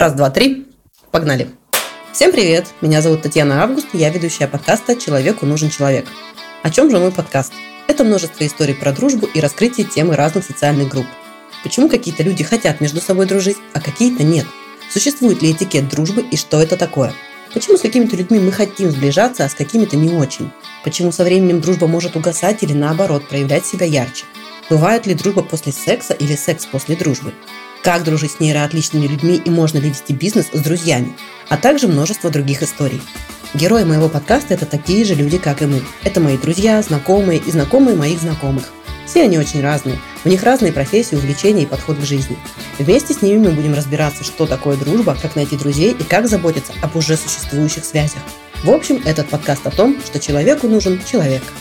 Раз, два, три. Погнали. Всем привет! Меня зовут Татьяна Август, я ведущая подкаста «Человеку нужен человек». О чем же мой подкаст? Это множество историй про дружбу и раскрытие темы разных социальных групп. Почему какие-то люди хотят между собой дружить, а какие-то нет? Существует ли этикет дружбы и что это такое? Почему с какими-то людьми мы хотим сближаться, а с какими-то не очень? Почему со временем дружба может угасать или наоборот проявлять себя ярче? Бывает ли дружба после секса или секс после дружбы? Как дружить с нейроотличными людьми и можно ли вести бизнес с друзьями? А также множество других историй. Герои моего подкаста – это такие же люди, как и мы. Это мои друзья, знакомые и знакомые моих знакомых. Все они очень разные. У них разные профессии, увлечения и подход к жизни. Вместе с ними мы будем разбираться, что такое дружба, как найти друзей и как заботиться об уже существующих связях. В общем, этот подкаст о том, что человеку нужен человек –